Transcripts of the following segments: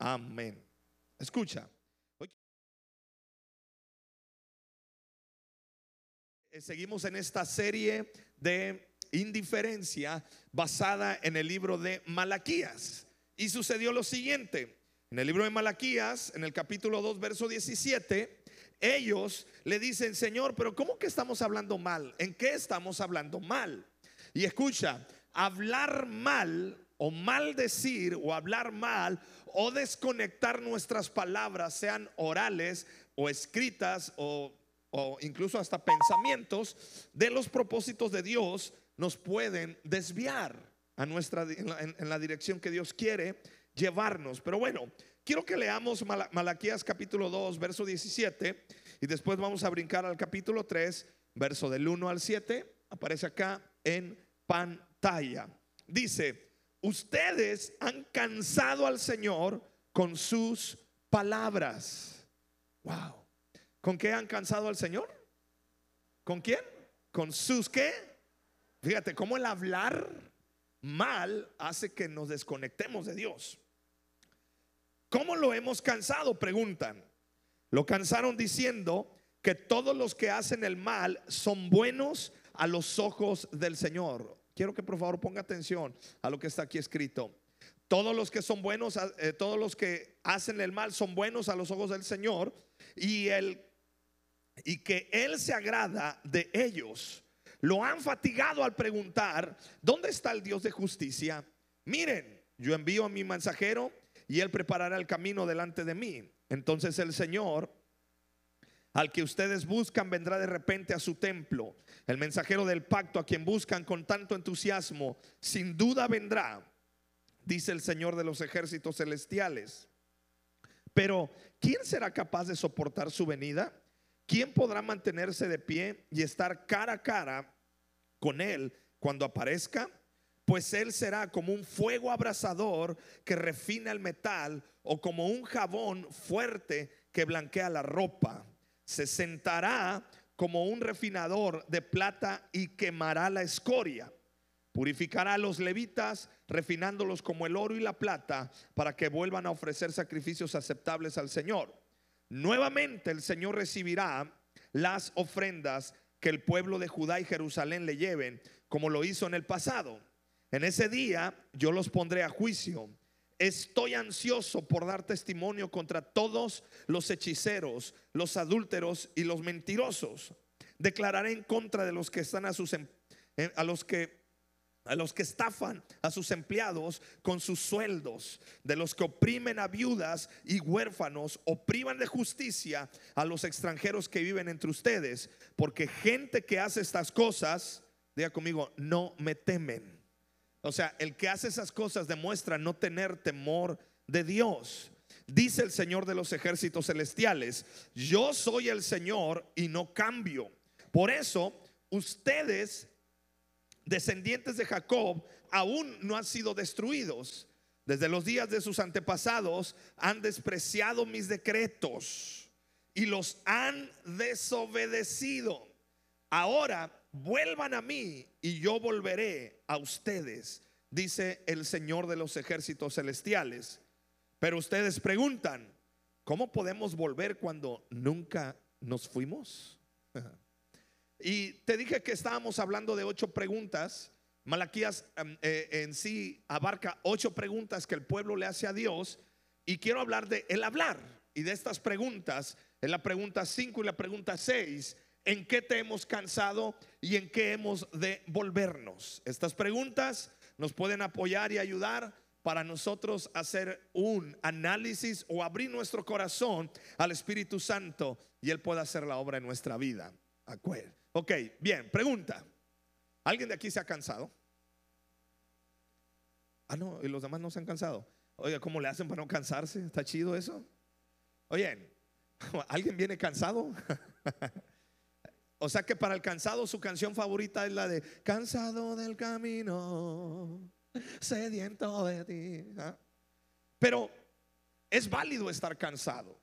Amén. Escucha. Seguimos en esta serie de indiferencia basada en el libro de Malaquías. Y sucedió lo siguiente. En el libro de Malaquías, en el capítulo 2, verso 17, ellos le dicen, Señor, pero ¿cómo que estamos hablando mal? ¿En qué estamos hablando mal? Y escucha, hablar mal o maldecir o hablar mal o desconectar nuestras palabras, sean orales o escritas o, o incluso hasta pensamientos, de los propósitos de Dios, nos pueden desviar a nuestra, en, la, dirección que Dios quiere llevarnos. Pero bueno, quiero que leamos Malaquías capítulo 2, verso 17, y después vamos a brincar al capítulo 3, verso del 1 al 7, aparece acá en pantalla. Dice, ustedes han cansado al Señor con sus palabras. Wow. ¿Con qué han cansado al Señor? ¿Con quién? Con sus qué? Fíjate cómo el hablar mal hace que nos desconectemos de Dios. ¿Cómo lo hemos cansado? Preguntan. Lo cansaron diciendo que todos los que hacen el mal son buenos a los ojos del Señor. Quiero que por favor ponga atención a lo que está aquí escrito. Todos los que son buenos, eh, todos los que hacen el mal son buenos a los ojos del Señor y el y que Él se agrada de ellos. Lo han fatigado al preguntar, ¿dónde está el Dios de justicia? Miren, yo envío a mi mensajero y Él preparará el camino delante de mí. Entonces el Señor, al que ustedes buscan, vendrá de repente a su templo. El mensajero del pacto, a quien buscan con tanto entusiasmo, sin duda vendrá, dice el Señor de los ejércitos celestiales. Pero, ¿quién será capaz de soportar su venida? ¿Quién podrá mantenerse de pie y estar cara a cara con Él cuando aparezca? Pues Él será como un fuego abrasador que refina el metal o como un jabón fuerte que blanquea la ropa. Se sentará como un refinador de plata y quemará la escoria. Purificará a los levitas, refinándolos como el oro y la plata, para que vuelvan a ofrecer sacrificios aceptables al Señor. Nuevamente el Señor recibirá las ofrendas que el pueblo de Judá y Jerusalén le lleven, como lo hizo en el pasado. En ese día yo los pondré a juicio. Estoy ansioso por dar testimonio contra todos los hechiceros, los adúlteros y los mentirosos. Declararé en contra de los que están a sus em, eh, a los que a los que estafan a sus empleados con sus sueldos, de los que oprimen a viudas y huérfanos, opriman de justicia a los extranjeros que viven entre ustedes, porque gente que hace estas cosas, diga conmigo, no me temen. O sea, el que hace esas cosas demuestra no tener temor de Dios. Dice el Señor de los ejércitos celestiales, yo soy el Señor y no cambio. Por eso, ustedes descendientes de Jacob aún no han sido destruidos. Desde los días de sus antepasados han despreciado mis decretos y los han desobedecido. Ahora vuelvan a mí y yo volveré a ustedes, dice el Señor de los ejércitos celestiales. Pero ustedes preguntan, ¿cómo podemos volver cuando nunca nos fuimos? Y te dije que estábamos hablando de ocho preguntas. Malaquías em, eh, en sí abarca ocho preguntas que el pueblo le hace a Dios. Y quiero hablar de el hablar. Y de estas preguntas, en la pregunta 5 y la pregunta 6, ¿en qué te hemos cansado y en qué hemos de volvernos? Estas preguntas nos pueden apoyar y ayudar para nosotros hacer un análisis o abrir nuestro corazón al Espíritu Santo y Él pueda hacer la obra en nuestra vida. Ok, bien, pregunta. ¿Alguien de aquí se ha cansado? Ah, no, y los demás no se han cansado. Oye, ¿cómo le hacen para no cansarse? ¿Está chido eso? Oye, ¿alguien viene cansado? o sea que para el cansado su canción favorita es la de Cansado del camino, sediento de ti. ¿ah? Pero es válido estar cansado.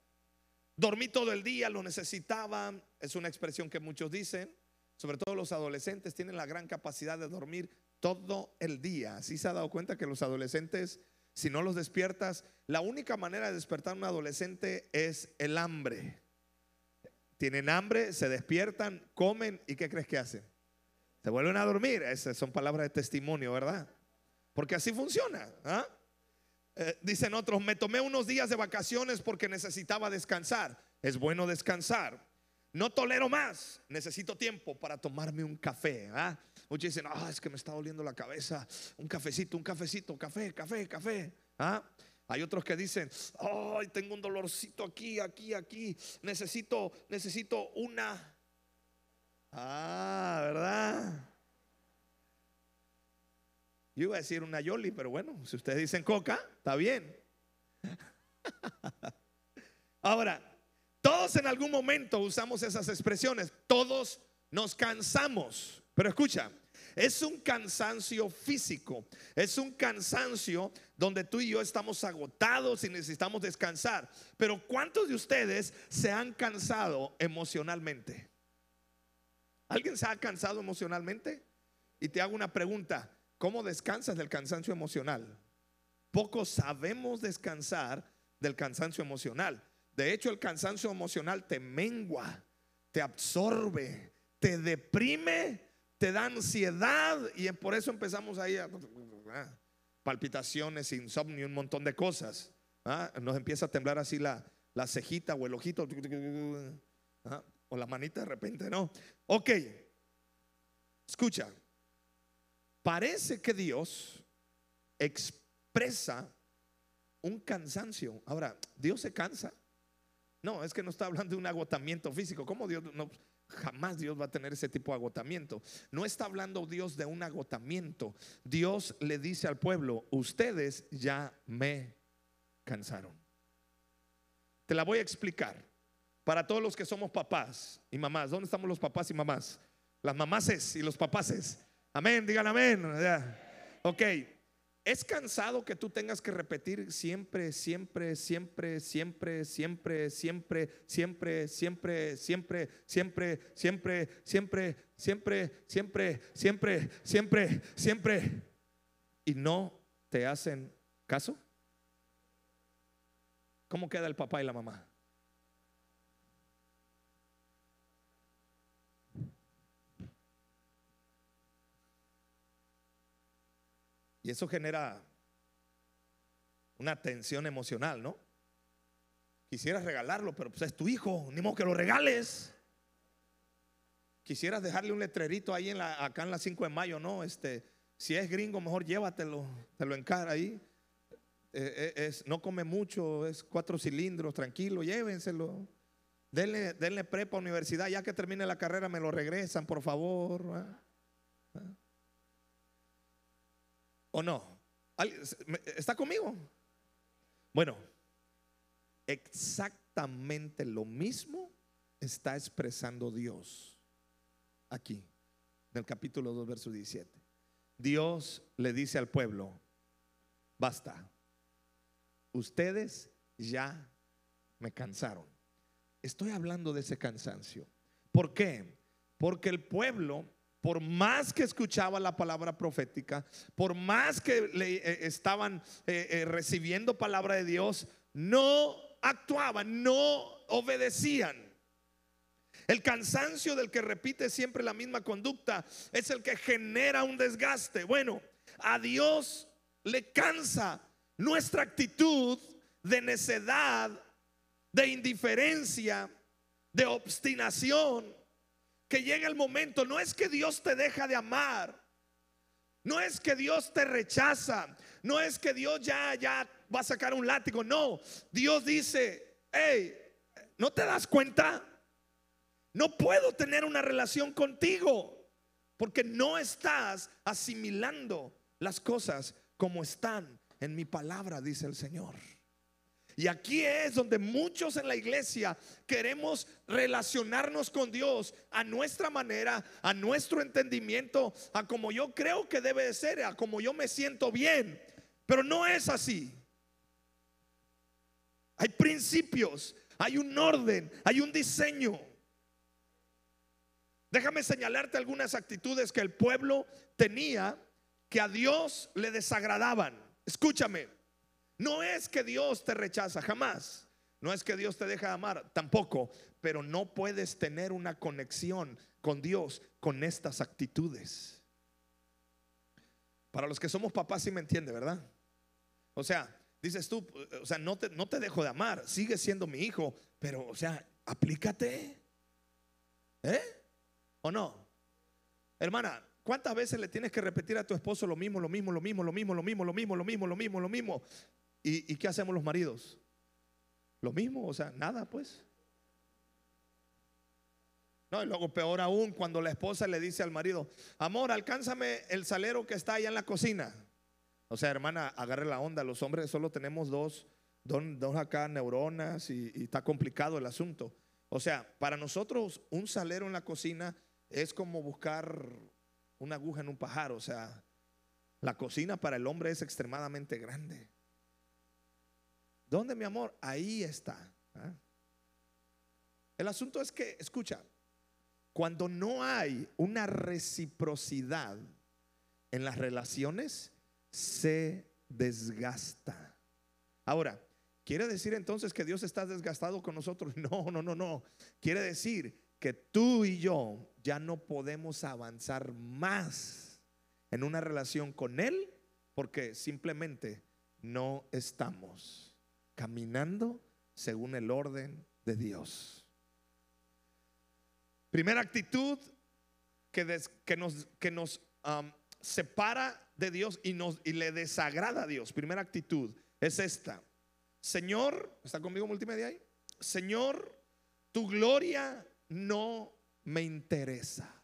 Dormí todo el día, lo necesitaba. Es una expresión que muchos dicen. Sobre todo los adolescentes tienen la gran capacidad de dormir todo el día. ¿Sí se ha dado cuenta que los adolescentes si no los despiertas, la única manera de despertar a un adolescente es el hambre. Tienen hambre, se despiertan, comen y ¿qué crees que hacen? Se vuelven a dormir. Esas son palabras de testimonio, ¿verdad? Porque así funciona. ¿ah? Eh, dicen otros, me tomé unos días de vacaciones porque necesitaba descansar. Es bueno descansar. No tolero más. Necesito tiempo para tomarme un café. ¿ah? Muchos dicen, ah, es que me está doliendo la cabeza. Un cafecito, un cafecito, café, café, café. ¿ah? Hay otros que dicen, ay, tengo un dolorcito aquí, aquí, aquí. Necesito, necesito una. Ah, ¿verdad? Yo iba a decir una Yoli, pero bueno, si ustedes dicen coca, está bien. Ahora, todos en algún momento usamos esas expresiones. Todos nos cansamos. Pero escucha, es un cansancio físico, es un cansancio donde tú y yo estamos agotados y necesitamos descansar. Pero ¿cuántos de ustedes se han cansado emocionalmente? ¿Alguien se ha cansado emocionalmente? Y te hago una pregunta, ¿cómo descansas del cansancio emocional? Pocos sabemos descansar del cansancio emocional. De hecho, el cansancio emocional te mengua, te absorbe, te deprime te da ansiedad y por eso empezamos ahí a palpitaciones, insomnio, un montón de cosas. ¿ah? Nos empieza a temblar así la, la cejita o el ojito ¿ah? o la manita de repente, ¿no? Ok, escucha, parece que Dios expresa un cansancio. Ahora, ¿Dios se cansa? No, es que no está hablando de un agotamiento físico. ¿Cómo Dios no? Jamás Dios va a tener ese tipo de agotamiento. No está hablando Dios de un agotamiento. Dios le dice al pueblo, ustedes ya me cansaron. Te la voy a explicar. Para todos los que somos papás y mamás, ¿dónde estamos los papás y mamás? Las mamases y los papases. Amén, digan amén. Ok. ¿Es cansado que tú tengas que repetir siempre, siempre, siempre, siempre, siempre, siempre, siempre, siempre, siempre, siempre, siempre, siempre, siempre, siempre, siempre, siempre, siempre, y no te hacen caso? ¿Cómo queda el papá y la mamá? Y eso genera una tensión emocional, ¿no? Quisieras regalarlo, pero pues es tu hijo, ni modo que lo regales. Quisieras dejarle un letrerito ahí en la, acá en la 5 de mayo, ¿no? Este, si es gringo, mejor llévatelo, te lo encara ahí. Eh, eh, es, no come mucho, es cuatro cilindros, tranquilo, llévenselo. Denle, denle prepa universidad, ya que termine la carrera me lo regresan, por favor. ¿O no? ¿Está conmigo? Bueno, exactamente lo mismo está expresando Dios aquí, en el capítulo 2, verso 17. Dios le dice al pueblo, basta, ustedes ya me cansaron. Estoy hablando de ese cansancio. ¿Por qué? Porque el pueblo por más que escuchaba la palabra profética, por más que le, eh, estaban eh, eh, recibiendo palabra de Dios, no actuaban, no obedecían. El cansancio del que repite siempre la misma conducta es el que genera un desgaste. Bueno, a Dios le cansa nuestra actitud de necedad, de indiferencia, de obstinación que llega el momento, no es que Dios te deja de amar, no es que Dios te rechaza, no es que Dios ya, ya va a sacar un látigo, no, Dios dice, hey, ¿no te das cuenta? No puedo tener una relación contigo porque no estás asimilando las cosas como están en mi palabra, dice el Señor. Y aquí es donde muchos en la iglesia queremos relacionarnos con Dios a nuestra manera, a nuestro entendimiento, a como yo creo que debe de ser, a como yo me siento bien. Pero no es así. Hay principios, hay un orden, hay un diseño. Déjame señalarte algunas actitudes que el pueblo tenía que a Dios le desagradaban. Escúchame, No es que Dios te rechaza, jamás. No es que Dios te deja de amar, tampoco. Pero no puedes tener una conexión con Dios con estas actitudes. Para los que somos papás, sí me entiende, ¿verdad? O sea, dices tú, o sea, no te, no te dejo de amar, sigue siendo mi hijo, pero, o sea, aplícate. ¿Eh? ¿O no? Hermana, ¿cuántas veces le tienes que repetir a tu esposo lo mismo, lo mismo, lo mismo, lo mismo, lo mismo, lo mismo, lo mismo, lo mismo, lo mismo? ¿Y, qué hacemos los maridos? Lo mismo, o sea, nada, pues. No, y luego peor aún cuando la esposa le dice al marido, amor, alcánzame el salero que está allá en la cocina. O sea, hermana, agarre la onda. Los hombres solo tenemos dos, dos, acá neuronas y está complicado el asunto. O sea, para nosotros un salero en la cocina es como buscar una aguja en un pajar. O sea, la cocina para el hombre es extremadamente grande. ¿Dónde, mi amor? Ahí está. ¿ah? El asunto es que, escucha, cuando no hay una reciprocidad en las relaciones, se desgasta. Ahora, ¿quiere decir entonces que Dios está desgastado con nosotros? No, no, no, no. Quiere decir que tú y yo ya no podemos avanzar más en una relación con Él porque simplemente no estamos caminando según el orden de Dios. Primera actitud que, nos, nos separa de Dios y, y le desagrada a Dios. Primera actitud es esta. Señor, ¿está conmigo multimedia ahí? Señor, tu gloria no me interesa.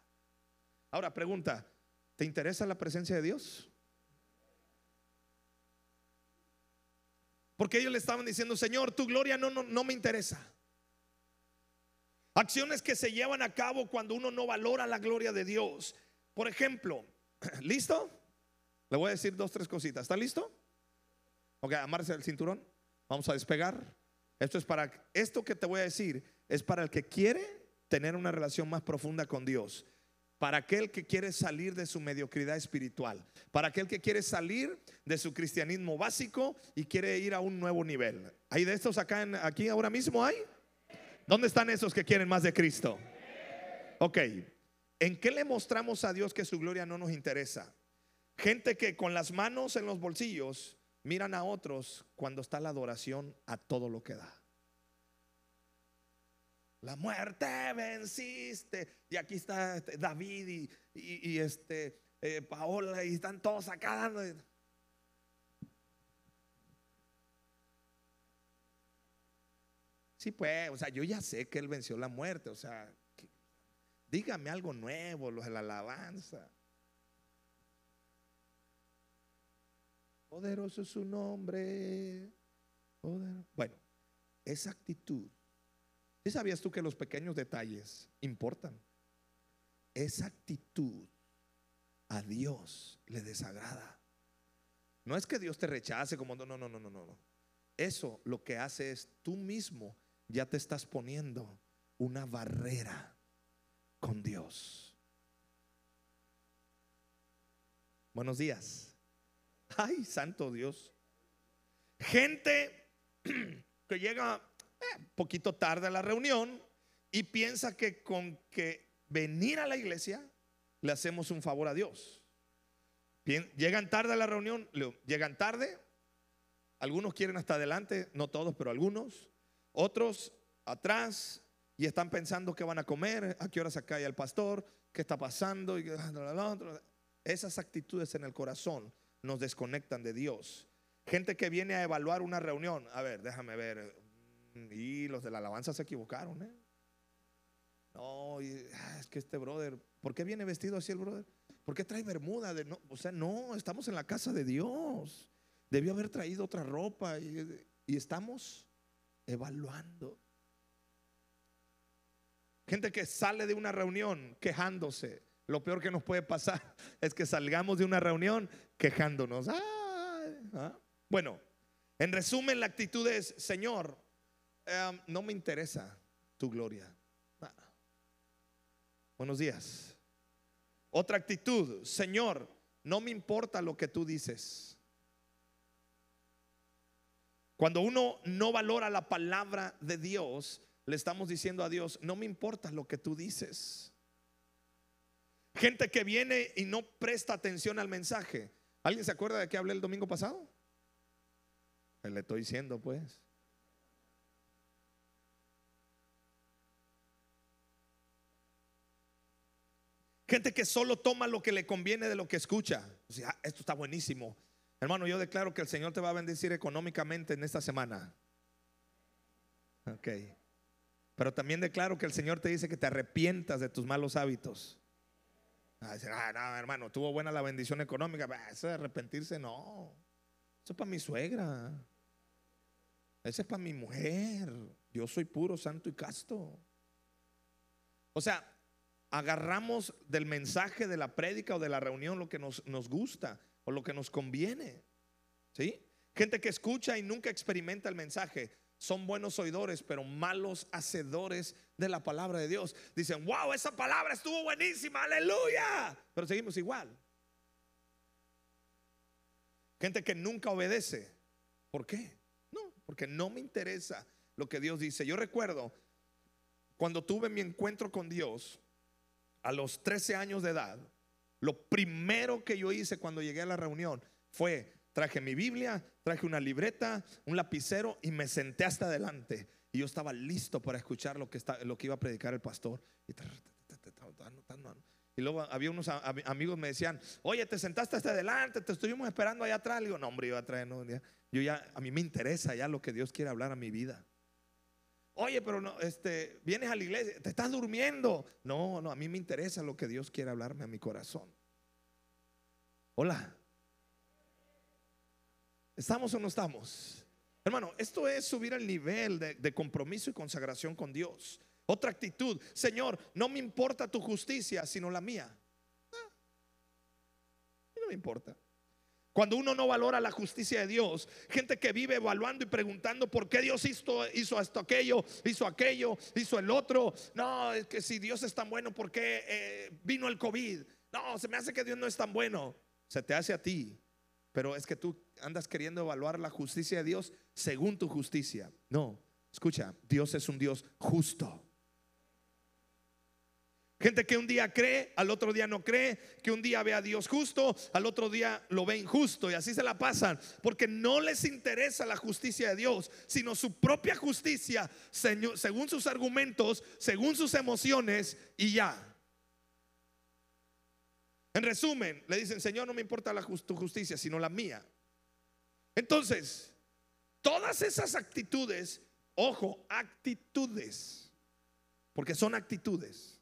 Ahora pregunta, ¿te interesa la presencia de Dios? Porque ellos le estaban diciendo, Señor, tu gloria no, no, no me interesa. Acciones que se llevan a cabo cuando uno no valora la gloria de Dios. Por ejemplo, ¿listo? Le voy a decir dos, tres cositas. ¿Está listo? Ok, amarse el cinturón. Vamos a despegar. Esto es para, esto que te voy a decir es para el que quiere tener una relación más profunda con Dios. Para aquel que quiere salir de su mediocridad espiritual. Para aquel que quiere salir de su cristianismo básico y quiere ir a un nuevo nivel. ¿Hay de estos acá en, aquí ahora mismo? ¿Hay? ¿Dónde están esos que quieren más de Cristo? Ok. ¿En qué le mostramos a Dios que su gloria no nos interesa? Gente que con las manos en los bolsillos miran a otros cuando está la adoración a todo lo que da. La muerte venciste. Y aquí está este, David y, este eh, Paola y están todos acá. Sí, pues, o sea, yo ya sé que Él venció la muerte, o sea, dígame algo nuevo, los de la alabanza. Poderoso es su nombre. Bueno, esa actitud. ¿Sí sabías tú que los pequeños detalles importan? Esa actitud a Dios le desagrada. No es que Dios te rechace como no, no, no, no, no, no. Eso lo que hace es tú mismo ya te estás poniendo una barrera con Dios. Buenos días. Ay, santo Dios. Gente que llega poquito tarde a la reunión y piensa que con que venir a la iglesia le hacemos un favor a Dios. llegan tarde a la reunión, llegan tarde. Algunos quieren hasta adelante, no todos, pero algunos. Otros atrás y están pensando qué van a comer, a qué hora se cae el pastor, qué está pasando. Y esas actitudes en el corazón nos desconectan de Dios. Gente que viene a evaluar una reunión. A ver, déjame ver. Y los de la alabanza se equivocaron. ¿eh? No, ah, es que este brother, ¿por qué viene vestido así el brother? ¿Por qué trae bermuda? O sea, no, estamos en la casa de Dios. Debió haber traído otra ropa y, y estamos evaluando. Gente que sale de una reunión quejándose. Lo peor que nos puede pasar es que salgamos de una reunión quejándonos. ¿ah? Bueno, en resumen, la actitud es, Señor, em, no me interesa tu gloria. Ah. Buenos días. Otra actitud, Señor, no me importa lo que tú dices. Cuando uno no valora la palabra de Dios, le estamos diciendo a Dios, no me importa lo que tú dices. Gente que viene y no presta atención al mensaje. ¿Alguien se acuerda de que hablé el domingo pasado? Le estoy diciendo, pues. Gente que solo toma lo que le conviene de lo que escucha. O sea, esto está buenísimo. Hermano, yo declaro que el Señor te va a bendecir económicamente en esta semana. Ok. Pero también declaro que el Señor te dice que te arrepientas de tus malos hábitos. Ah, ah no, hermano, tuvo buena la bendición económica. Eso de arrepentirse, no. Eso es para mi suegra. Ese es para mi mujer. Yo soy puro, santo y casto. O sea, agarramos del mensaje de la prédica o de la reunión lo que nos, nos gusta o lo que nos conviene. ¿Sí? Gente que escucha y nunca experimenta el mensaje. Son buenos oidores, pero malos hacedores de la palabra de Dios. Dicen, wow, esa palabra estuvo buenísima, aleluya. Pero seguimos igual. Gente que nunca obedece. ¿Por qué? No, porque no me interesa lo que Dios dice. Yo recuerdo cuando tuve mi encuentro con Dios a los 13 años de edad, lo primero que yo hice cuando llegué a la reunión fue, traje mi Biblia, traje una libreta, un lapicero y me senté hasta adelante. Y yo estaba listo para escuchar lo que, está, lo que iba a predicar el pastor. Y luego había unos amigos me decían, oye, te sentaste hasta adelante, te estuvimos esperando allá atrás. Le digo, no, hombre, iba a traer, no, yo ya, a mí me interesa ya lo que Dios quiere hablar a mi vida. Oye, pero no, este, vienes a la iglesia, te estás durmiendo. No, no, a mí me interesa lo que Dios quiere hablarme a mi corazón. Hola. ¿Estamos o no estamos? Hermano, esto es subir el nivel de, de compromiso y consagración con Dios. Otra actitud, Señor, no me importa tu justicia, sino la mía. Ah, no me importa. Cuando uno no valora la justicia de Dios, gente que vive evaluando y preguntando por qué Dios hizo, hizo esto, aquello, hizo aquello, hizo el otro. No, es que si Dios es tan bueno, ¿por qué eh, vino el COVID? No, se me hace que Dios no es tan bueno. Se te hace a ti. Pero es que tú andas queriendo evaluar la justicia de Dios según tu justicia. No, escucha, Dios es un Dios justo. Gente que un día cree, al otro día no cree, que un día ve a Dios justo, al otro día lo ve injusto y así se la pasan, porque no les interesa la justicia de Dios, sino su propia justicia, según sus argumentos, según sus emociones y ya. En resumen, le dicen, Señor, no me importa la tu justicia, sino la mía. Entonces, todas esas actitudes, ojo, actitudes, porque son actitudes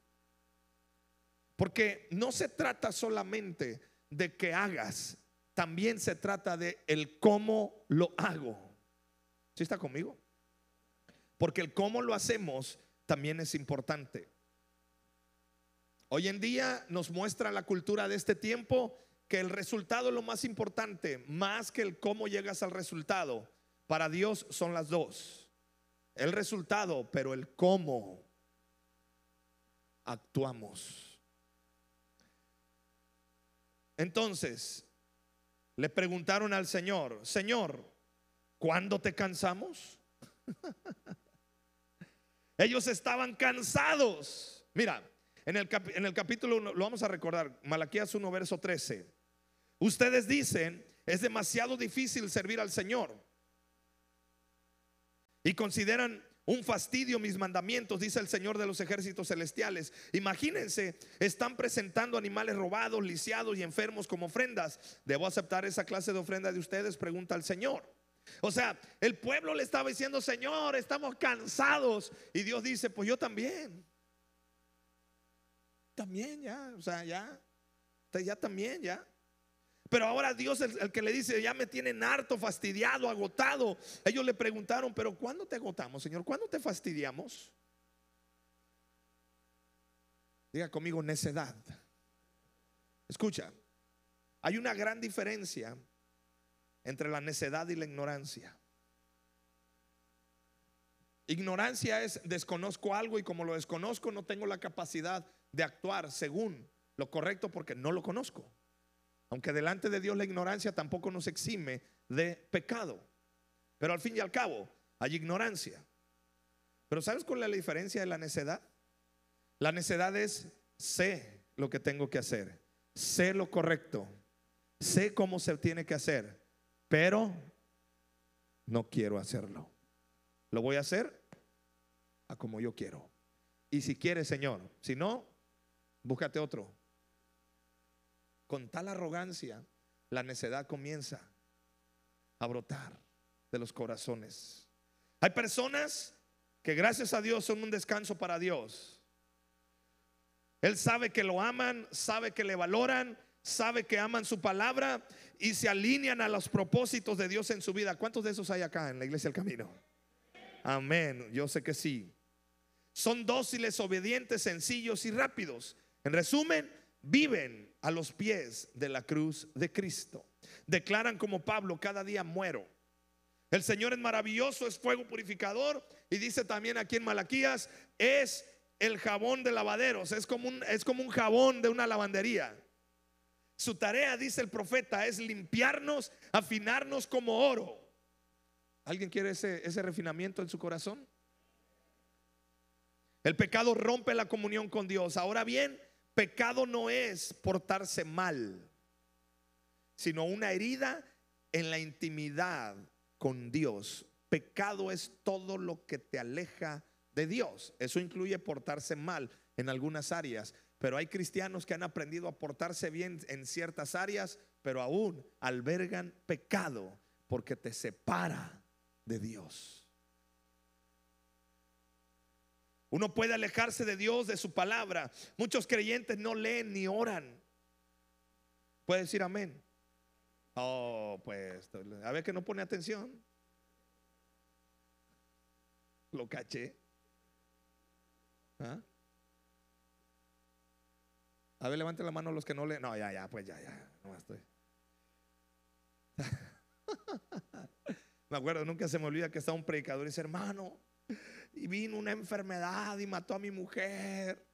porque no se trata solamente de que hagas, también se trata de el cómo lo hago. ¿Sí está conmigo? Porque el cómo lo hacemos también es importante. Hoy en día nos muestra la cultura de este tiempo que el resultado es lo más importante, más que el cómo llegas al resultado. Para Dios son las dos. El resultado, pero el cómo actuamos. Entonces, le preguntaron al Señor, Señor, ¿cuándo te cansamos? Ellos estaban cansados. Mira, en el, capítulo 1, lo vamos a recordar, Malaquías 1, verso 13. Ustedes dicen, es demasiado difícil servir al Señor. Y consideran un fastidio mis mandamientos, dice el Señor de los ejércitos celestiales. Imagínense, están presentando animales robados, lisiados y enfermos como ofrendas. ¿Debo aceptar esa clase de ofrenda de ustedes? Pregunta el Señor. O sea, el pueblo le estaba diciendo, Señor, estamos cansados. Y Dios dice, pues yo también. También ya, o sea, ya. Ya también, ya. Pero ahora Dios es el, que le dice, ya me tienen harto, fastidiado, agotado. Ellos le preguntaron, pero ¿cuándo te agotamos, Señor? ¿Cuándo te fastidiamos? Diga conmigo, necedad. Escucha, hay una gran diferencia entre la necedad y la ignorancia. Ignorancia es desconozco algo y como lo desconozco no tengo la capacidad de actuar según lo correcto porque no lo conozco. Aunque delante de Dios la ignorancia tampoco nos exime de pecado. Pero al fin y al cabo, hay ignorancia. Pero ¿sabes cuál es la diferencia de la necedad? La necedad es sé lo que tengo que hacer, sé lo correcto, sé cómo se tiene que hacer, pero no quiero hacerlo. Lo voy a hacer a como yo quiero. Y si quieres, Señor, si no, búscate otro. Con tal arrogancia, la necedad comienza a brotar de los corazones. Hay personas que gracias a Dios son un descanso para Dios. Él sabe que lo aman, sabe que le valoran, sabe que aman su palabra y se alinean a los propósitos de Dios en su vida. ¿Cuántos de esos hay acá en la iglesia del camino? Amén, yo sé que sí. Son dóciles, obedientes, sencillos y rápidos. En resumen, viven a los pies de la cruz de Cristo. Declaran como Pablo, cada día muero. El Señor es maravilloso, es fuego purificador. Y dice también aquí en Malaquías, es el jabón de lavaderos, es como un, es como un jabón de una lavandería. Su tarea, dice el profeta, es limpiarnos, afinarnos como oro. ¿Alguien quiere ese, ese refinamiento en su corazón? El pecado rompe la comunión con Dios. Ahora bien, pecado no es portarse mal, sino una herida en la intimidad con Dios. Pecado es todo lo que te aleja de Dios. Eso incluye portarse mal en algunas áreas, pero hay cristianos que han aprendido a portarse bien en ciertas áreas, pero aún albergan pecado porque te separa de Dios. Uno puede alejarse de Dios, de su palabra. Muchos creyentes no leen ni oran. Puede decir amén. Oh, pues, a ver que no pone atención. Lo caché. ¿Ah? A ver, levante la mano los que no le. No, ya, ya, pues ya, ya. No estoy. me acuerdo, nunca se me olvida que estaba un predicador y dice, hermano, y vino una enfermedad y mató a mi mujer.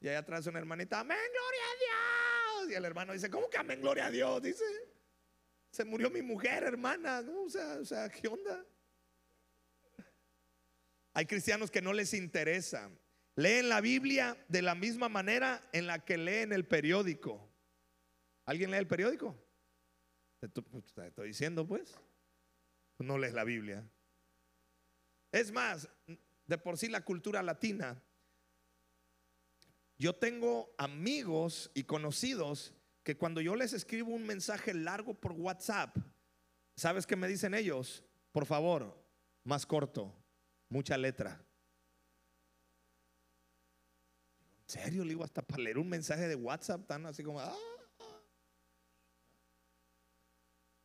Y allá atrás una hermanita, amén, gloria a Dios. Y el hermano dice, ¿cómo que amén, gloria a Dios? Dice, se murió mi mujer, hermana. O, sea, o sea, ¿qué onda? Hay cristianos que no les interesa Leen la Biblia de la misma manera en la que leen el periódico. ¿Alguien lee el periódico? Te estoy diciendo pues. No lees la Biblia. Es más, de por sí la cultura latina. Yo tengo amigos y conocidos que cuando yo les escribo un mensaje largo por WhatsApp, ¿sabes qué me dicen ellos? Por favor, más corto, mucha letra. serio? Le digo, hasta para leer un mensaje de WhatsApp tan así como... Ah, ah".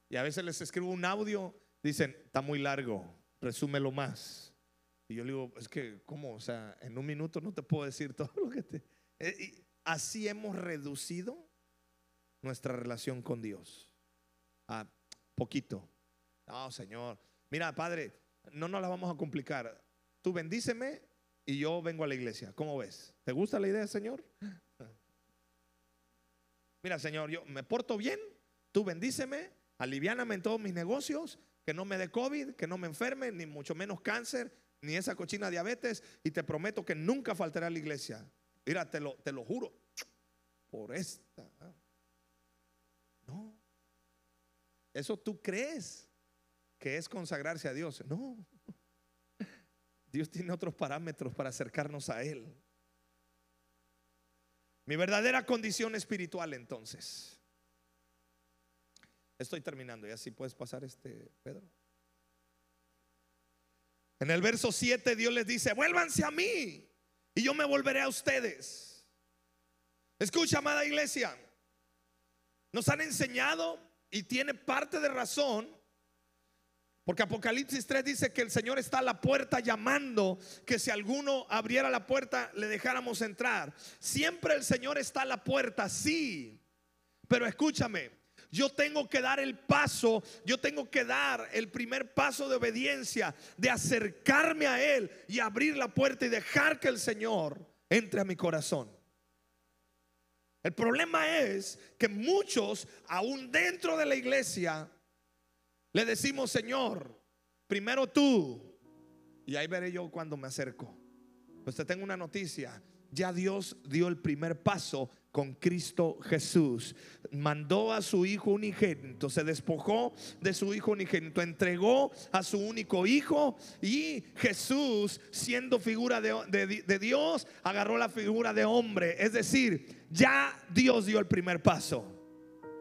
Y a veces les escribo un audio, dicen, está muy largo, resúmelo más. Y yo le digo, es que, ¿cómo? O sea, en un minuto no te puedo decir todo lo que te... Eh, así hemos reducido nuestra relación con Dios. A poquito. No, Señor. Mira, Padre, no nos la vamos a complicar. Tú bendíceme y yo vengo a la iglesia. ¿Cómo ves? ¿Te gusta la idea, Señor? Mira, Señor, yo me porto bien, tú bendíceme, aliviáname en todos mis negocios, que no me dé COVID, que no me enferme, ni mucho menos cáncer, ni esa cochina diabetes, y te prometo que nunca faltará a la iglesia. Mira, te lo, te lo juro, por esta. No. Eso tú crees que es consagrarse a Dios. No. Dios tiene otros parámetros para acercarnos a Él. Mi verdadera condición espiritual entonces. Estoy terminando y así puedes pasar este, Pedro. En el verso 7 Dios les dice, vuélvanse a mí y yo me volveré a ustedes. Escucha, amada iglesia, nos han enseñado y tiene parte de razón porque Apocalipsis 3 dice que el Señor está a la puerta llamando, que si alguno abriera la puerta le dejáramos entrar. Siempre el Señor está a la puerta, sí. Pero escúchame, yo tengo que dar el paso, yo tengo que dar el primer paso de obediencia, de acercarme a Él y abrir la puerta y dejar que el Señor entre a mi corazón. El problema es que muchos, aún dentro de la iglesia, le decimos, Señor, primero tú. Y ahí veré yo cuando me acerco. Pues te tengo una noticia. Ya Dios dio el primer paso con Cristo Jesús. Mandó a su Hijo unigénito, se despojó de su Hijo unigénito, entregó a su único Hijo y Jesús, siendo figura de, de, Dios, agarró la figura de hombre. Es decir, ya Dios dio el primer paso.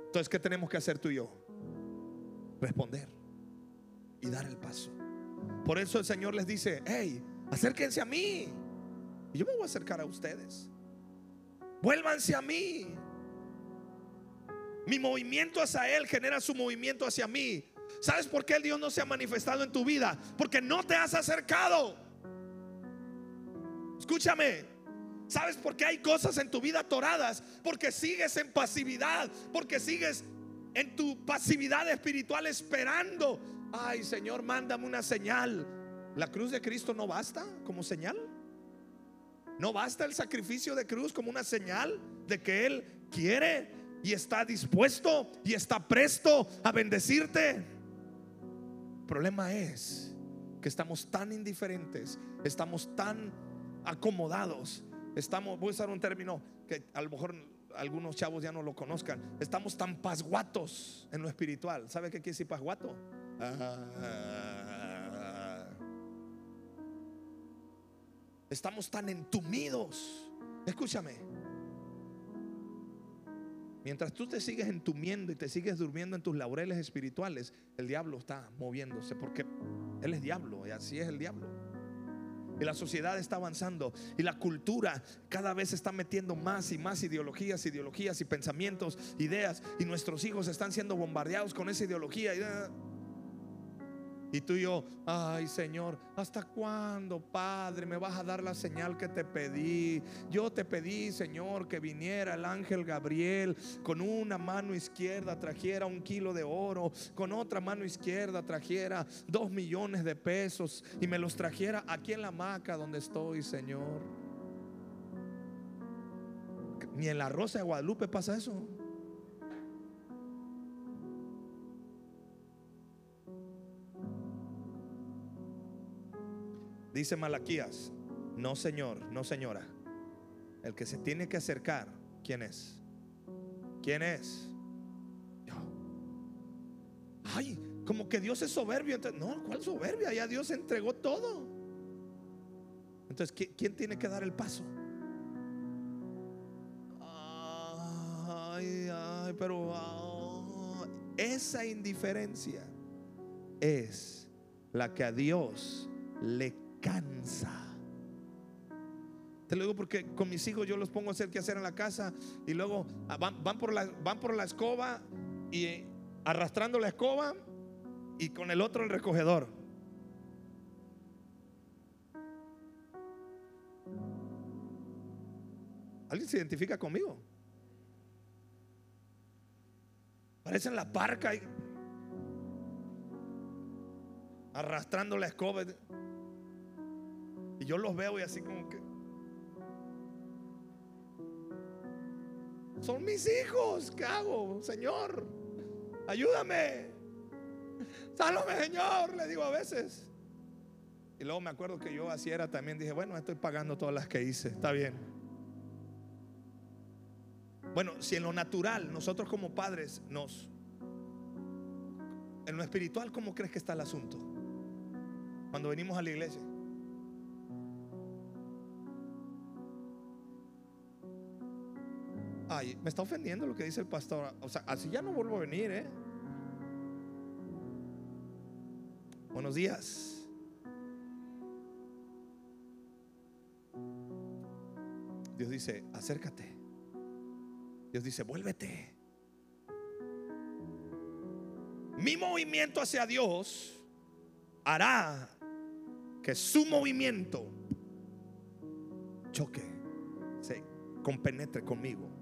Entonces, ¿qué tenemos que hacer tú y yo? Responder y dar el paso. Por eso el Señor les dice, hey, acérquense a mí. Y yo me voy a acercar a ustedes. Vuélvanse a mí. Mi movimiento hacia Él genera su movimiento hacia mí. ¿Sabes por qué el Dios no se ha manifestado en tu vida? Porque no te has acercado. Escúchame. ¿Sabes por qué hay cosas en tu vida atoradas? Porque sigues en pasividad, porque sigues en tu pasividad espiritual esperando. Ay, Señor, mándame una señal. ¿La cruz de Cristo no basta como señal? ¿No basta el sacrificio de cruz como una señal de que Él quiere y está dispuesto y está presto a bendecirte? El problema es que estamos tan indiferentes, estamos tan acomodados, estamos, voy a usar un término que a lo mejor algunos chavos ya no lo conozcan, estamos tan pasguatos en lo espiritual. ¿Sabe qué quiere decir pasguato? Estamos tan entumidos. Escúchame. Mientras tú te sigues entumiendo y te sigues durmiendo en tus laureles espirituales, el diablo está moviéndose porque él es diablo y así es el diablo. Y la sociedad está avanzando y la cultura cada vez está metiendo más y más ideologías, ideologías y pensamientos, ideas. Y nuestros hijos están siendo bombardeados con esa ideología. Y tú y yo, ay Señor, ¿hasta cuándo, Padre, me vas a dar la señal que te pedí? Yo te pedí, Señor, que viniera el ángel Gabriel con una mano izquierda trajera un kilo de oro, con otra mano izquierda trajera dos millones de pesos y me los trajera aquí en la hamaca donde estoy, Señor. Ni en la Rosa de Guadalupe pasa eso. Dice Malaquías, no señor, no señora. El que se tiene que acercar, ¿quién es? ¿Quién es? Ay, como que Dios es soberbio. no, ¿cuál soberbia? Ya Dios entregó todo. Entonces, ¿quién tiene que dar el paso? Ay, ay, pero ah, esa indiferencia es la que a Dios le cansa. Te lo digo porque con mis hijos yo los pongo a hacer qué hacer en la casa y luego ah, van, por la, van por la escoba y arrastrando la escoba y con el otro el recogedor. ¿Alguien se identifica conmigo? Parecen la parca arrastrando la escoba. Y yo los veo y así como que... Son mis hijos. ¿Qué hago, Señor? Ayúdame. Sálvame, Señor. Le digo a veces. Y luego me acuerdo que yo así era también. Dije, bueno, estoy pagando todas las que hice. Está bien. Bueno, si en lo natural nosotros como padres nos... En lo espiritual, ¿cómo crees que está el asunto? Cuando venimos a la iglesia. Ay, me está ofendiendo lo que dice el pastor. O sea, así ya no vuelvo a venir, ¿eh? Buenos días. Dios dice, acércate. Dios dice, vuélvete. Mi movimiento hacia Dios hará que su movimiento choque, se compenetre conmigo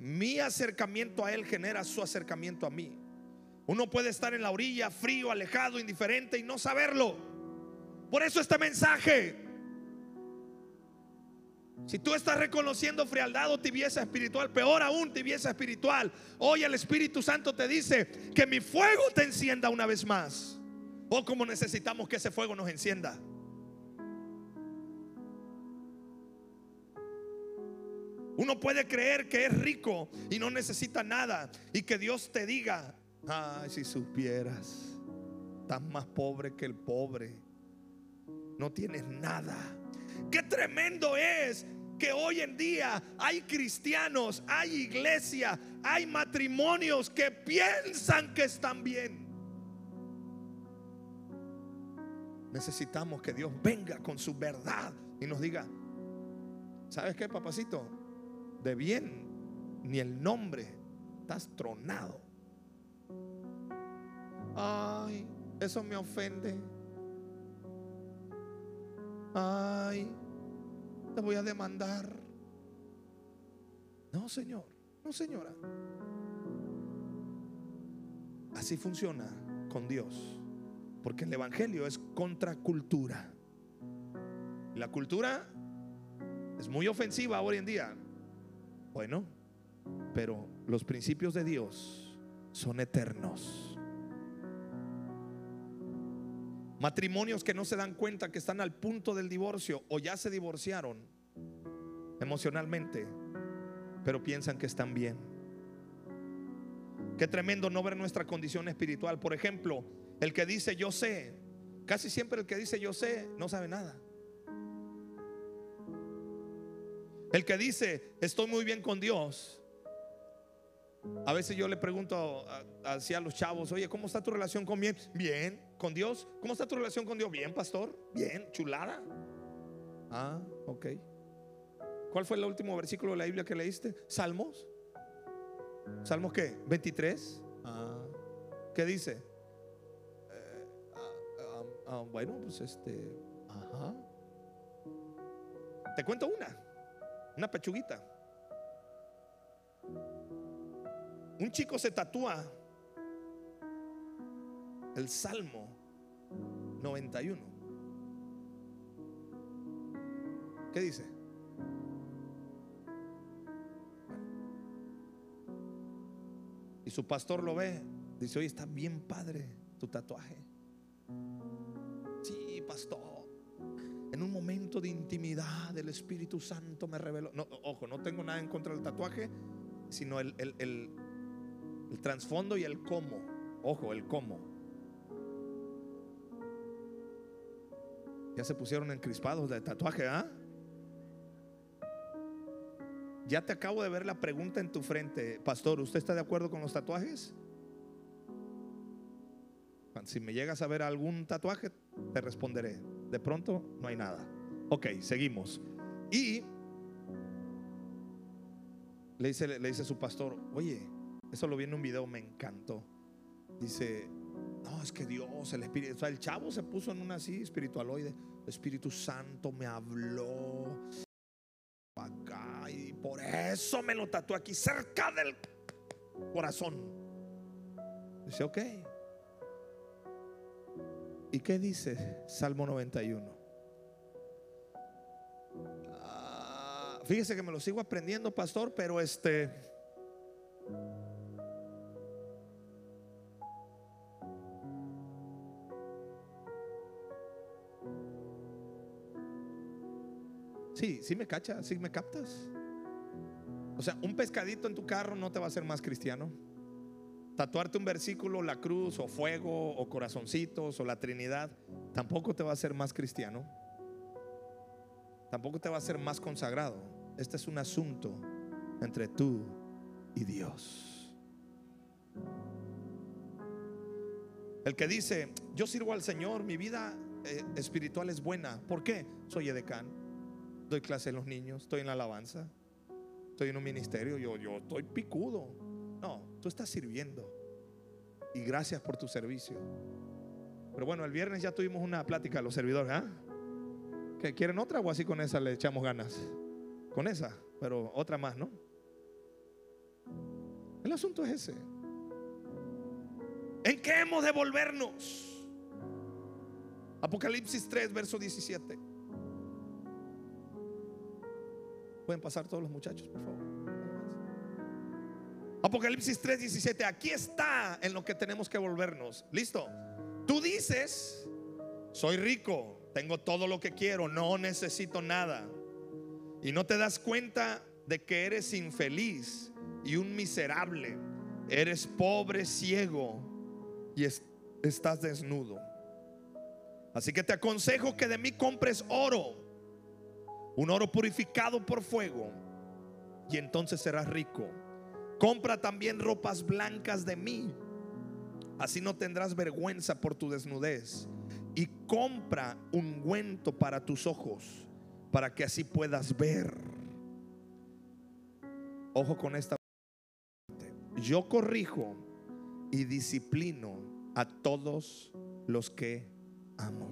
mi acercamiento a Él genera su acercamiento a mí. Uno puede estar en la orilla, frío, alejado, indiferente y no saberlo. Por eso este mensaje. Si tú estás reconociendo frialdad o tibieza espiritual, peor aún tibieza espiritual, hoy el Espíritu Santo te dice que mi fuego te encienda una vez más. Oh, como necesitamos que ese fuego nos encienda. Uno puede creer que es rico y no necesita nada. Y que Dios te diga, ay, si supieras, estás más pobre que el pobre. No tienes nada. Qué tremendo es que hoy en día hay cristianos, hay iglesia, hay matrimonios que piensan que están bien. Necesitamos que Dios venga con su verdad y nos diga, ¿sabes qué, papacito? De bien, ni el nombre, estás tronado. Ay, eso me ofende. Ay, te voy a demandar. No, Señor, no, señora. Así funciona con Dios. Porque el Evangelio es contracultura. La cultura es muy ofensiva hoy en día. Bueno, pero los principios de Dios son eternos. Matrimonios que no se dan cuenta que están al punto del divorcio o ya se divorciaron emocionalmente, pero piensan que están bien. Qué tremendo no ver nuestra condición espiritual. Por ejemplo, el que dice yo sé, casi siempre el que dice yo sé no sabe nada. El que dice estoy muy bien con Dios. A veces yo le pregunto hacia a los chavos, oye, ¿cómo está tu relación con bien? Bien con Dios. ¿Cómo está tu relación con Dios? Bien, pastor. Bien, chulada. Ah, ok. ¿Cuál fue el último versículo de la Biblia que leíste? Salmos. ¿Salmos qué? 23. Ah, ¿qué dice? Eh, ah, ah, bueno, pues este. Ajá. Te cuento una. Una pechuguita. Un chico se tatúa el Salmo 91. ¿Qué dice? Y su pastor lo ve, dice, oye, está bien padre tu tatuaje. Sí, pastor. En un momento de intimidad el Espíritu Santo me reveló. No, ojo, no tengo nada en contra del tatuaje, sino el, el, trasfondo y el cómo. Ojo, el cómo. Ya se pusieron encrispados de tatuaje, ¿ah? Ya te acabo de ver la pregunta en tu frente, pastor, ¿usted está de acuerdo con los tatuajes? Si me llegas a ver algún tatuaje, te responderé. De pronto, no hay nada. Ok, seguimos. Y le dice, le dice a su pastor, oye, eso lo vi en un video, me encantó. Dice, no, es que Dios, el Espíritu, o sea, el chavo se puso en una así espiritualoide. El Espíritu Santo me habló acá y por eso me lo tatué aquí cerca del corazón. Dice, ok. ¿Y qué dice Salmo 91? Ah, fíjese que me lo sigo aprendiendo, pastor, pero este... Sí, sí me cacha, sí me captas. O sea, un pescadito en tu carro no te va a hacer más cristiano. Tatuarte un versículo, la cruz o fuego o corazoncitos o la Trinidad, tampoco te va a hacer más cristiano. Tampoco te va a hacer más consagrado. Este es un asunto entre tú y Dios. El que dice, yo sirvo al Señor, mi vida eh, espiritual es buena. ¿Por qué? Soy edecán doy clase a los niños, estoy en la alabanza, estoy en un ministerio, yo, yo estoy picudo. Tú estás sirviendo. Y gracias por tu servicio. Pero bueno, el viernes ya tuvimos una plática a los servidores. ¿ah? ¿Que quieren otra o así con esa le echamos ganas? Con esa, pero otra más, ¿no? El asunto es ese. ¿En qué hemos de volvernos? Apocalipsis 3, verso 17. Pueden pasar todos los muchachos, por favor. Apocalipsis 3:17. Aquí está en lo que tenemos que volvernos. ¿Listo? Tú dices, soy rico, tengo todo lo que quiero, no necesito nada. Y no te das cuenta de que eres infeliz y un miserable. Eres pobre, ciego y estás desnudo. Así que te aconsejo que de mí compres oro, un oro purificado por fuego, y entonces serás rico. Compra también ropas blancas de mí, así no tendrás vergüenza por tu desnudez. Y compra un ungüento para tus ojos, para que así puedas ver. Ojo con esta. Yo corrijo y disciplino a todos los que amo.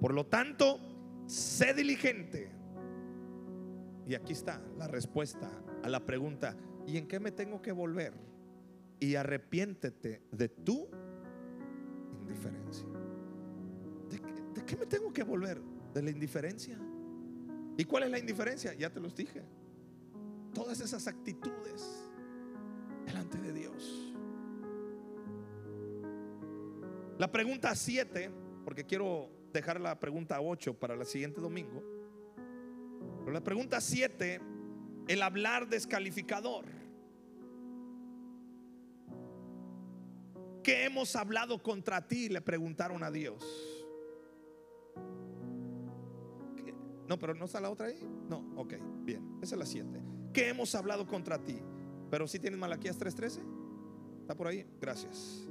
Por lo tanto, sé diligente. Y aquí está la respuesta a la pregunta, ¿y en qué me tengo que volver? Y arrepiéntete de tu indiferencia. ¿De qué, me tengo que volver? De la indiferencia. ¿Y cuál es la indiferencia? Ya te los dije. Todas esas actitudes delante de Dios. La pregunta 7, porque quiero dejar la pregunta 8 para el siguiente domingo. Pero la pregunta 7, el hablar descalificador. ¿Qué hemos hablado contra ti? Le preguntaron a Dios. No, pero no está la otra ahí. No, ok, bien. Esa es la 7. ¿Qué hemos hablado contra ti? Pero si tienes Malaquías 3:13. ¿Está por ahí? Gracias.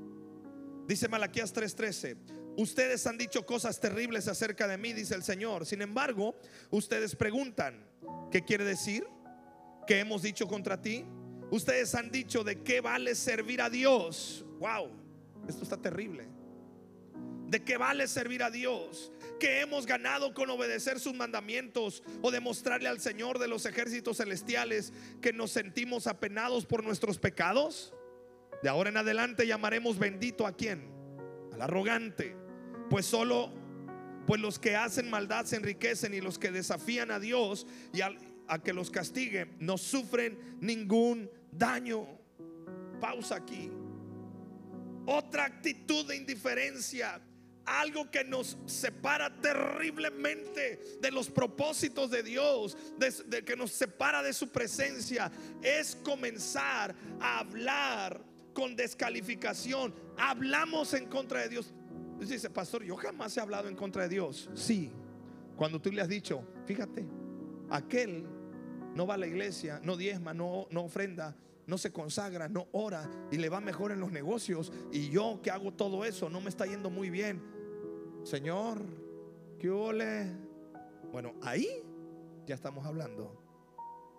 Dice Malaquías 3:13, ustedes han dicho cosas terribles acerca de mí, dice el Señor. Sin embargo, ustedes preguntan, ¿qué quiere decir? ¿Qué hemos dicho contra ti? Ustedes han dicho de qué vale servir a Dios. Wow, esto está terrible. ¿De qué vale servir a Dios? ¿Qué hemos ganado con obedecer sus mandamientos o demostrarle al Señor de los ejércitos celestiales que nos sentimos apenados por nuestros pecados? De ahora en adelante llamaremos bendito a quién? Al arrogante. Pues solo, pues los que hacen maldad se enriquecen y los que desafían a Dios y a, a que los castigue no sufren ningún daño. Pausa aquí. Otra actitud de indiferencia algo que nos separa terriblemente de los propósitos de Dios, de, que nos separa de su presencia, es comenzar a hablar con descalificación. Hablamos en contra de Dios. Dice, pastor, yo jamás he hablado en contra de Dios. Sí, cuando tú le has dicho, fíjate, aquel no va a la iglesia, no diezma, no, no ofrenda, no se consagra, no ora y le va mejor en los negocios. Y yo que hago todo eso, no me está yendo muy bien. Señor, ¿qué ole? Bueno, ahí ya estamos hablando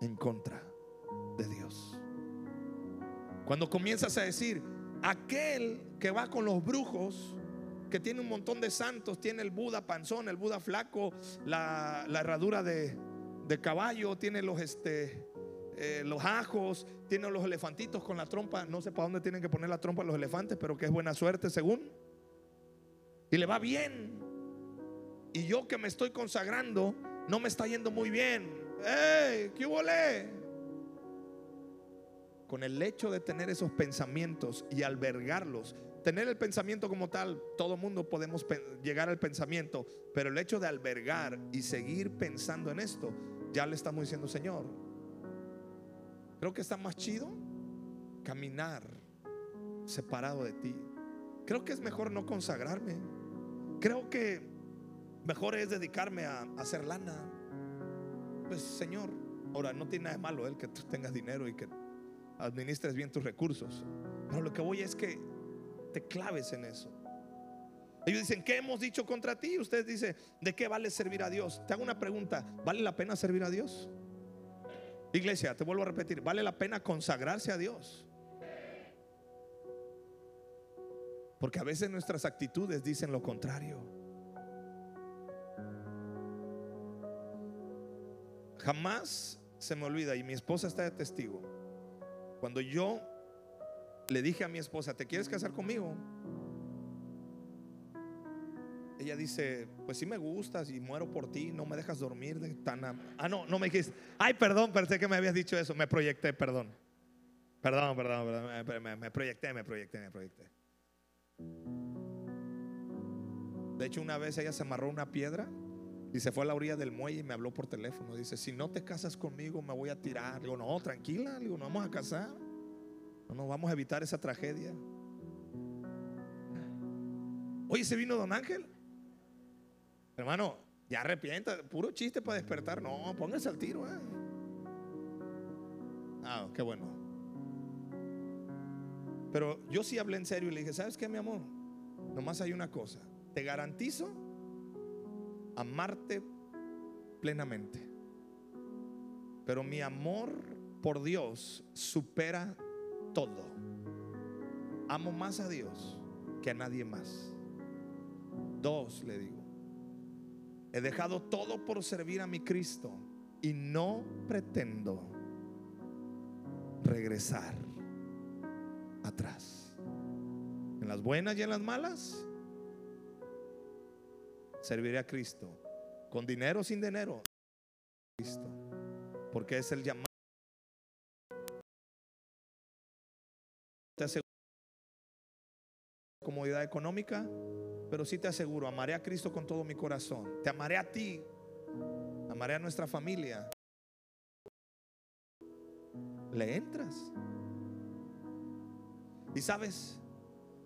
en contra de Dios. Cuando comienzas a decir, aquel que va con los brujos, que tiene un montón de santos, tiene el Buda panzón, el Buda flaco, la, herradura de, caballo, tiene los, este, eh, los ajos, tiene los elefantitos con la trompa. No sé para dónde tienen que poner la trompa los elefantes, pero que es buena suerte según. Y le va bien. Y yo que me estoy consagrando, no me está yendo muy bien. ¡Ey! ¿Qué huele? con el hecho de tener esos pensamientos y albergarlos, tener el pensamiento como tal, todo mundo podemos llegar al pensamiento, pero el hecho de albergar y seguir pensando en esto, ya le estamos diciendo, Señor, creo que está más chido caminar separado de ti. Creo que es mejor no consagrarme. Creo que mejor es dedicarme a, hacer lana. Pues Señor, ahora no tiene nada de malo el que tú tengas dinero y que administres bien tus recursos. Pero lo que voy es que te claves en eso. Ellos dicen, ¿qué hemos dicho contra ti? Ustedes dicen, ¿de qué vale servir a Dios? Te hago una pregunta, ¿vale la pena servir a Dios? Iglesia, te vuelvo a repetir, ¿vale la pena consagrarse a Dios? Porque a veces nuestras actitudes dicen lo contrario. Jamás se me olvida, y mi esposa está de testigo, cuando yo le dije a mi esposa, ¿te quieres casar conmigo? Ella dice, pues si me gustas y muero por ti, no me dejas dormir de tan... Ah, no, no me dijiste, ay, perdón, pensé que me habías dicho eso, me proyecté, perdón. Perdón, perdón, perdón, me, me proyecté, me proyecté, me proyecté. De hecho, una vez ella se amarró una piedra y se fue a la orilla del muelle y me habló por teléfono. Dice, si no te casas conmigo, me voy a tirar. Le digo, no, tranquila. Digo, no vamos a casar. No nos vamos a evitar esa tragedia. Oye, ¿se vino Don Ángel? Hermano, ya arrepienta. Puro chiste para despertar. No, póngase al tiro. eh. Ah, qué bueno. Pero yo sí hablé en serio y le dije, ¿sabes qué, mi amor? Nomás hay una cosa. Te garantizo amarte plenamente. Pero mi amor por Dios supera todo. Amo más a Dios que a nadie más. Dos, le digo. He dejado todo por servir a mi Cristo y no pretendo regresar atrás. En las buenas y en las malas, serviré a Cristo. Con dinero o sin dinero, Cristo. Porque es el llamado. Comodidad económica, pero sí te aseguro, amaré a Cristo con todo mi corazón. Te amaré a ti, amaré a nuestra familia. Le entras. Y sabes,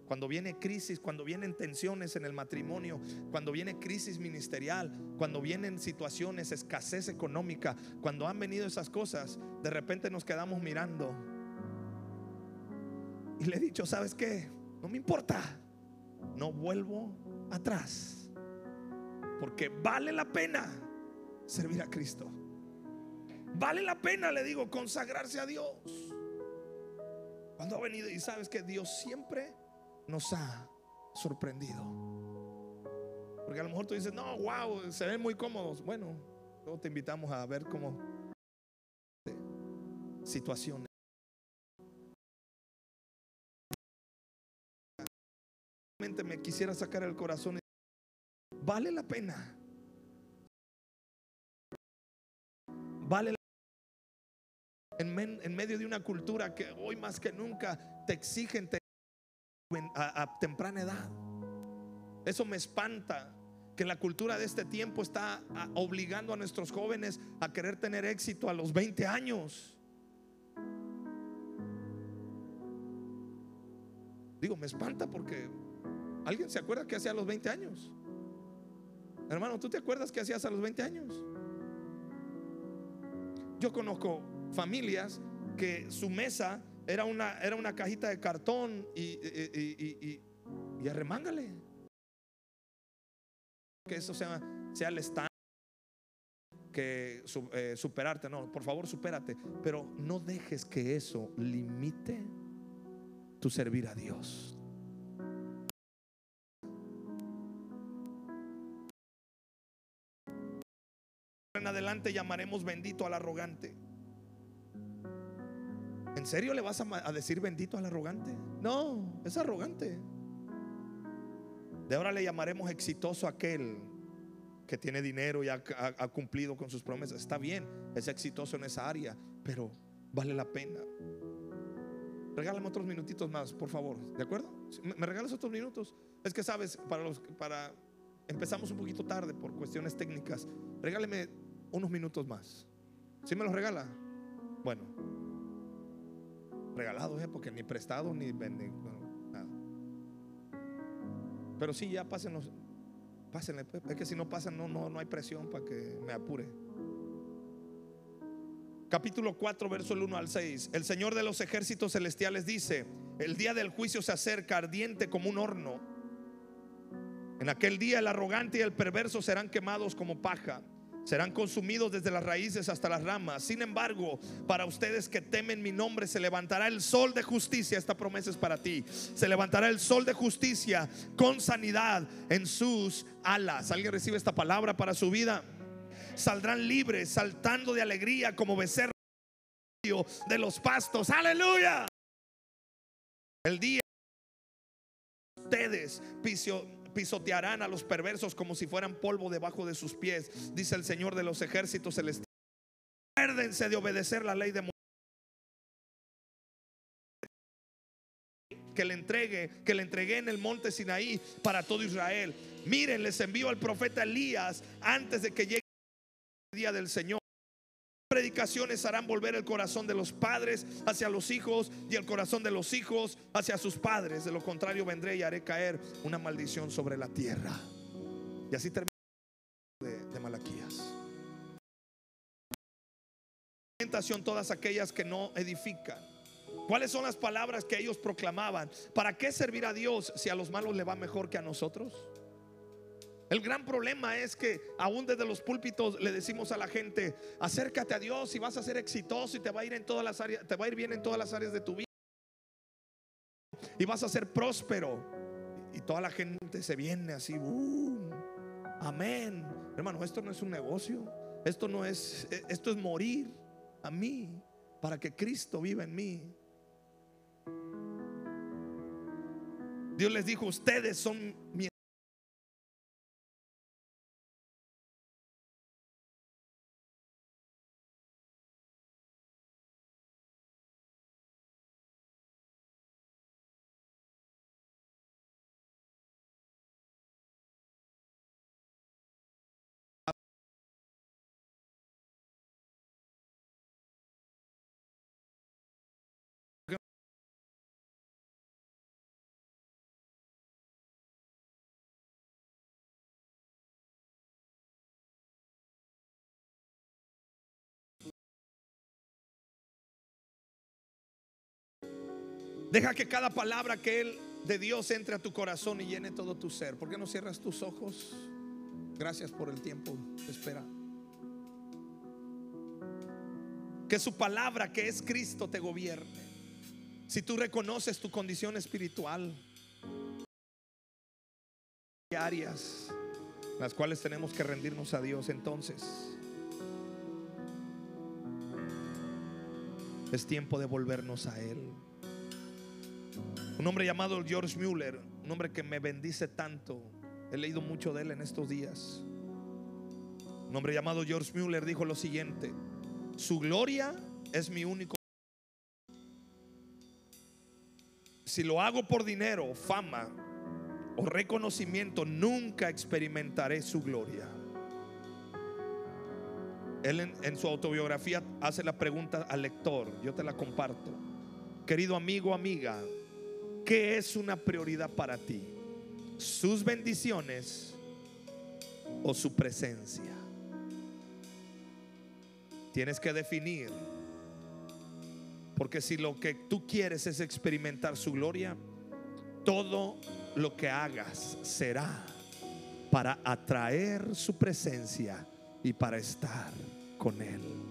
cuando viene crisis, cuando vienen tensiones en el matrimonio, cuando viene crisis ministerial, cuando vienen situaciones, escasez económica, cuando han venido esas cosas, de repente nos quedamos mirando. Y le he dicho, ¿sabes qué? No me importa. No vuelvo atrás. Porque vale la pena servir a Cristo. Vale la pena, le digo, consagrarse a Dios. Cuando ha venido y sabes que Dios siempre nos ha sorprendido. Porque a lo mejor tú dices, no, wow, se ven muy cómodos. Bueno, luego te invitamos a ver cómo situaciones. Me quisiera sacar el corazón. Vale la pena. Vale la en, en medio de una cultura que hoy más que nunca te exigen a, temprana edad. Eso me espanta. Que la cultura de este tiempo está obligando a nuestros jóvenes a querer tener éxito a los 20 años. Digo, me espanta porque ¿alguien se acuerda que hacía a los 20 años? Hermano, ¿tú te acuerdas que hacías a los 20 años? Yo conozco familias que su mesa era una, era una cajita de cartón y, y, y, y- arremángale. Que eso sea, sea el estándar que eh, superarte. No, por favor, supérate. Pero no dejes que eso limite tu servir a Dios. Adelante llamaremos bendito al arrogante. ¿En serio le vas a, decir bendito al arrogante? No, es arrogante. De ahora le llamaremos exitoso a aquel que tiene dinero y ha, cumplido con sus promesas. Está bien, es exitoso en esa área, pero vale la pena. Regálame otros minutitos más, por favor. ¿De acuerdo? ¿Me me regalas otros minutos? Es que sabes, para los para empezamos un poquito tarde por cuestiones técnicas. Regáleme unos minutos más. ¿Sí me los regala? Bueno. Regalados, ¿eh? porque ni prestado ni venden, no, nada. Pero sí, ya pásenlos. Pásenle, pues. es que si no pasan, no, no, no hay presión para que me apure. Capítulo 4, verso el 1 al 6. El Señor de los ejércitos celestiales dice: El día del juicio se acerca ardiente como un horno. En aquel día el arrogante y el perverso serán quemados como paja. Serán consumidos desde las raíces hasta las ramas. Sin embargo, para ustedes que temen mi nombre, se levantará el sol de justicia. Esta promesa es para ti. Se levantará el sol de justicia con sanidad en sus alas. ¿Alguien recibe esta palabra para su vida? Saldrán libres, saltando de alegría como becerros de los pastos. Aleluya. El día ustedes pisotearán a los perversos como si fueran polvo debajo de sus pies, dice el Señor de los ejércitos celestiales. Acuérdense de obedecer la ley de Mo- que le entregue, que le entregué en el monte Sinaí para todo Israel. Miren, les envío al profeta Elías antes de que llegue el día del Señor. Predicaciones harán volver el corazón de los padres hacia los hijos y el corazón de los hijos hacia sus padres. De lo contrario, vendré y haré caer una maldición sobre la tierra. Y así termina de, de Malaquías. Todas aquellas que no edifican. ¿Cuáles son las palabras que ellos proclamaban? ¿Para qué servir a Dios si a los malos le va mejor que a nosotros? El gran problema es que aún desde los púlpitos le decimos a la gente, acércate a Dios y vas a ser exitoso y te va a ir en todas las áreas, te va a ir bien en todas las áreas de tu vida. Y vas a ser próspero. Y toda la gente se viene así, boom, amén. Hermano, esto no es un negocio. Esto no es esto es morir a mí para que Cristo viva en mí. Dios les dijo, ustedes son mi Deja que cada palabra que Él de Dios entre a tu corazón y llene todo tu ser. ¿Por qué no cierras tus ojos? Gracias por el tiempo espera. Que su palabra, que es Cristo, te gobierne. Si tú reconoces tu condición espiritual, áreas las cuales tenemos que rendirnos a Dios, entonces es tiempo de volvernos a Él. Un hombre llamado George Mueller, un hombre que me bendice tanto. He leído mucho de él en estos días. Un hombre llamado George Mueller dijo lo siguiente: Su gloria es mi único. Si lo hago por dinero, fama o reconocimiento, nunca experimentaré su gloria. Él en, en, su autobiografía hace la pregunta al lector, yo te la comparto. Querido amigo, amiga, ¿Qué es una prioridad para ti? ¿Sus bendiciones o su presencia? Tienes que definir. Porque si lo que tú quieres es experimentar su gloria, todo lo que hagas será para atraer su presencia y para estar con Él.